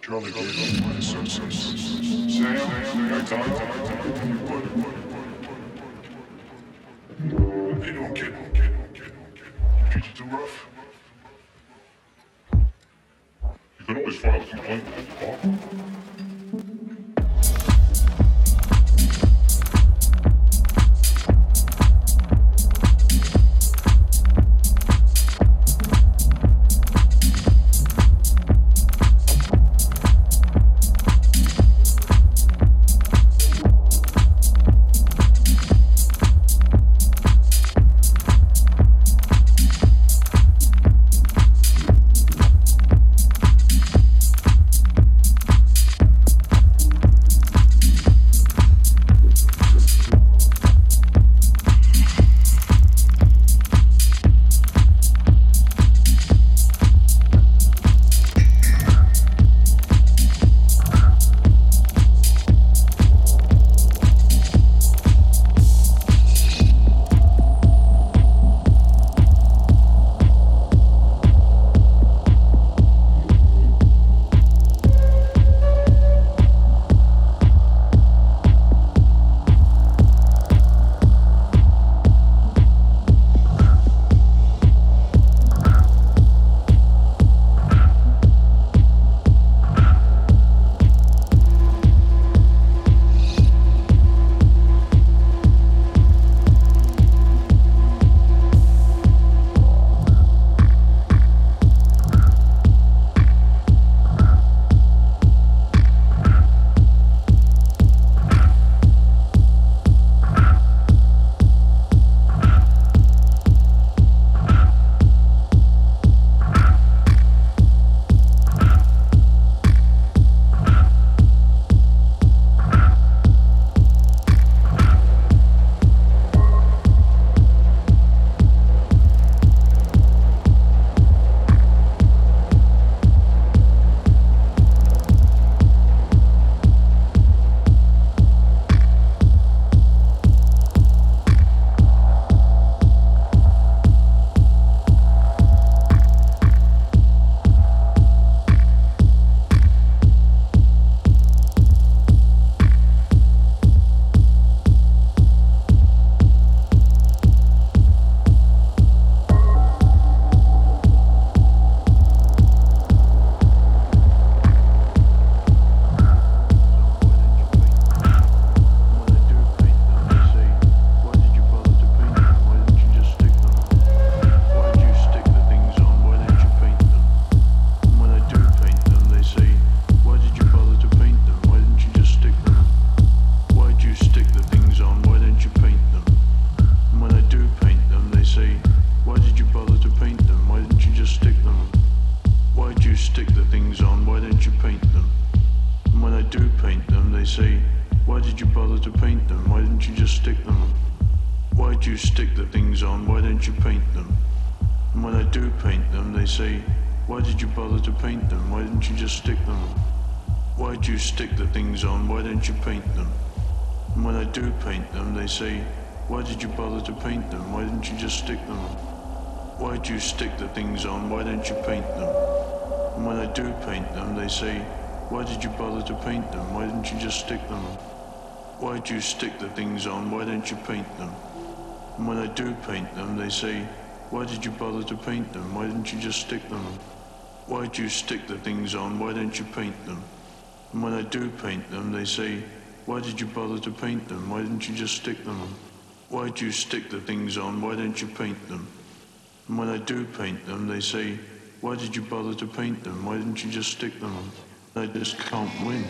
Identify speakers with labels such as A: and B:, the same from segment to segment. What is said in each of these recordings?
A: Charlie you can always file a
B: complaint the department. You just stick them on? Why do you stick the things on? Why don't you paint them? And when I do paint them, they say, Why did you bother to paint them? Why didn't you just stick them on? Why do you stick the things on? Why don't you paint them? And when I do paint them, they say, Why did you bother to paint them? Why didn't you just stick them on? Why do you stick the things on? Why don't you paint them? And when I do paint them, they say, Why did you bother to paint them? Why didn't you just stick them on? Why do you stick the things on? Why don't you paint them? And when I do paint them, they say, Why did you bother to paint them? Why didn't you just stick them? Why do you stick the things on? Why don't you paint them? And when I do paint them, they say, Why did you bother to paint them? Why didn't you just stick them? Why do you stick the things on? Why don't you paint them? And when I do paint them, they say, Why did you bother to paint them? Why didn't you just stick them on? I just can't win.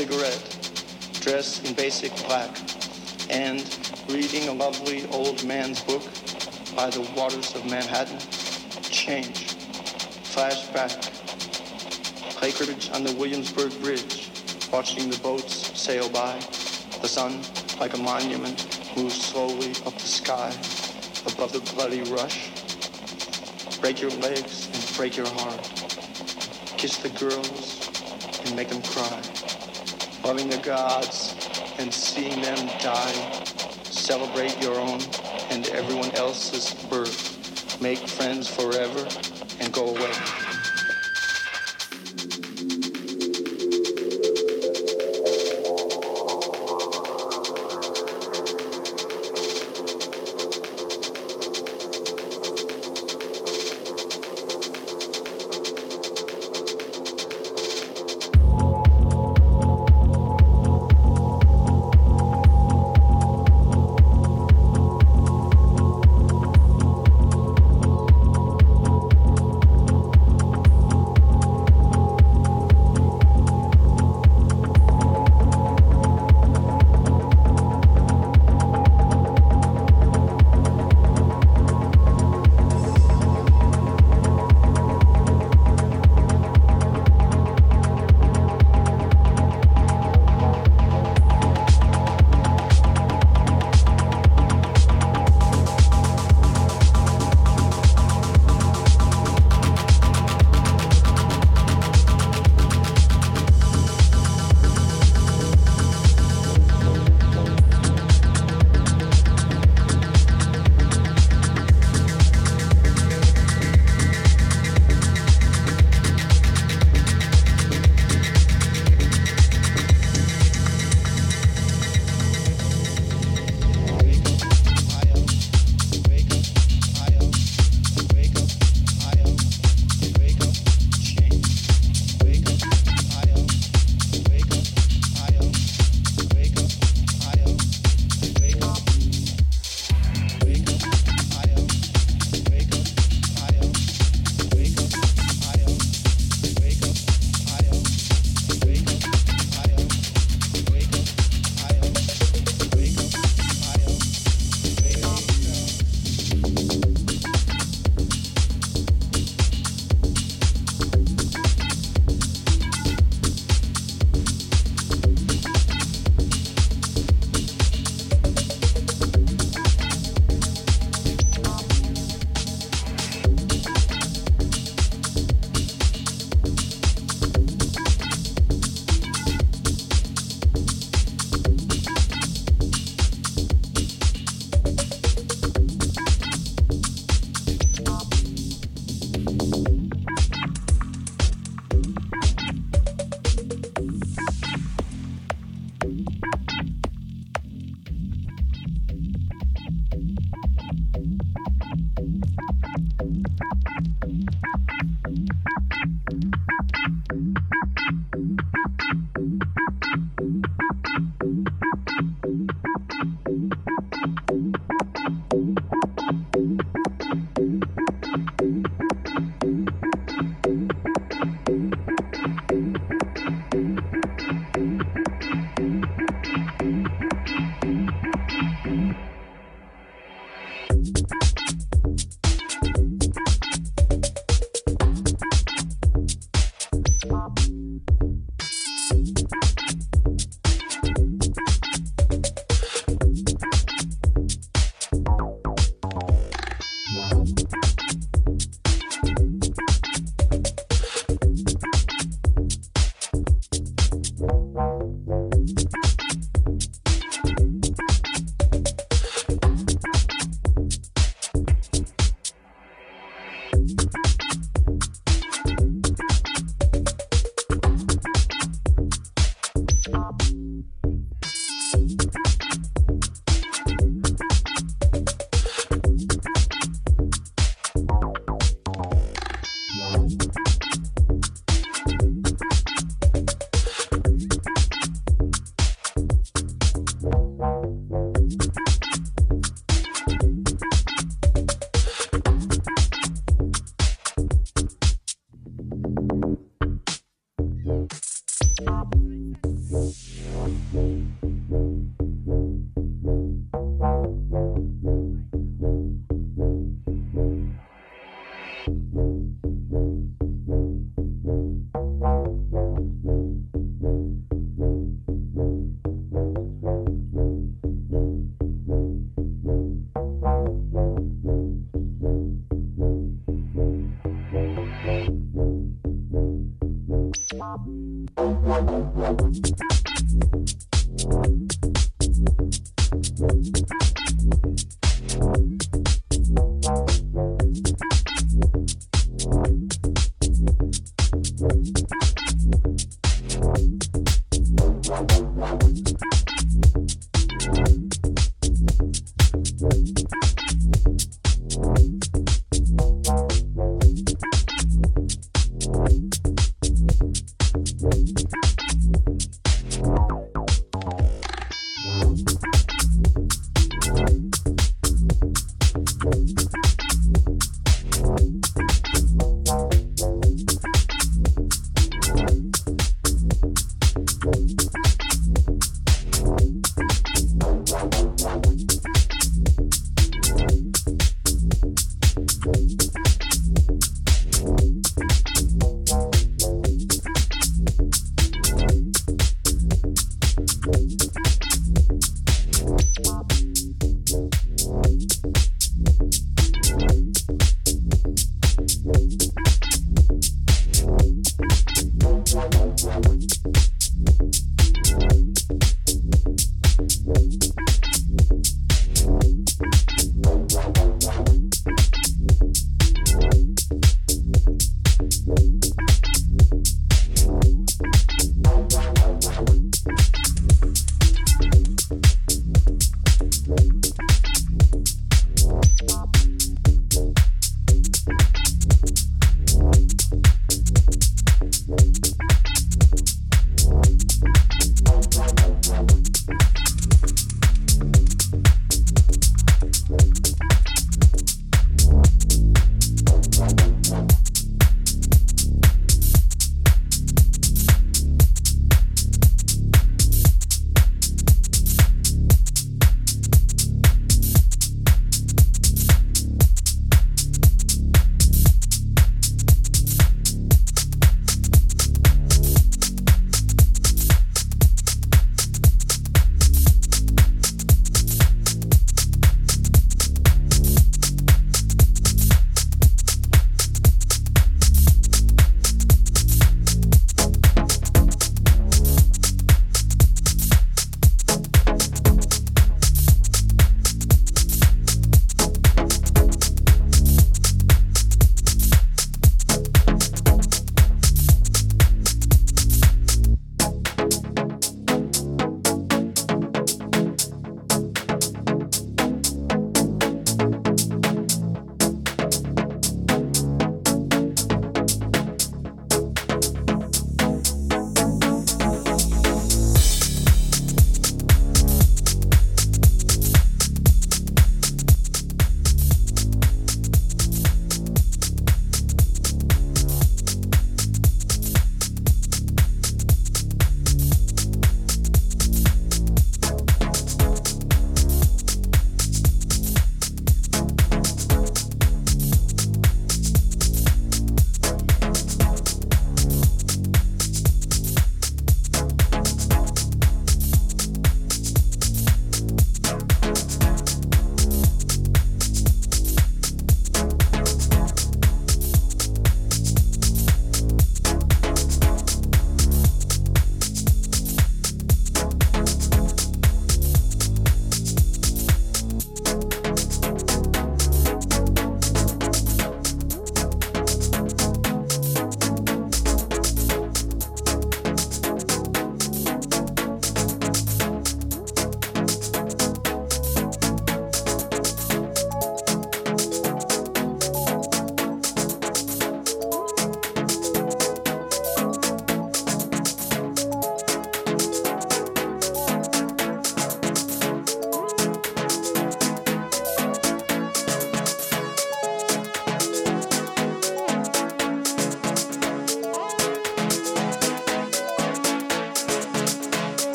C: Cigarette, dressed in basic black, and reading a lovely old man's book by the waters of Manhattan. Change. Flashback. Placardage on the Williamsburg Bridge, watching the boats sail by. The sun, like a monument, moves slowly up the sky above the bloody rush. Break your legs and break your heart. Kiss the girls and make them cry. Loving the gods and seeing them die. Celebrate your own and everyone else's birth. Make friends forever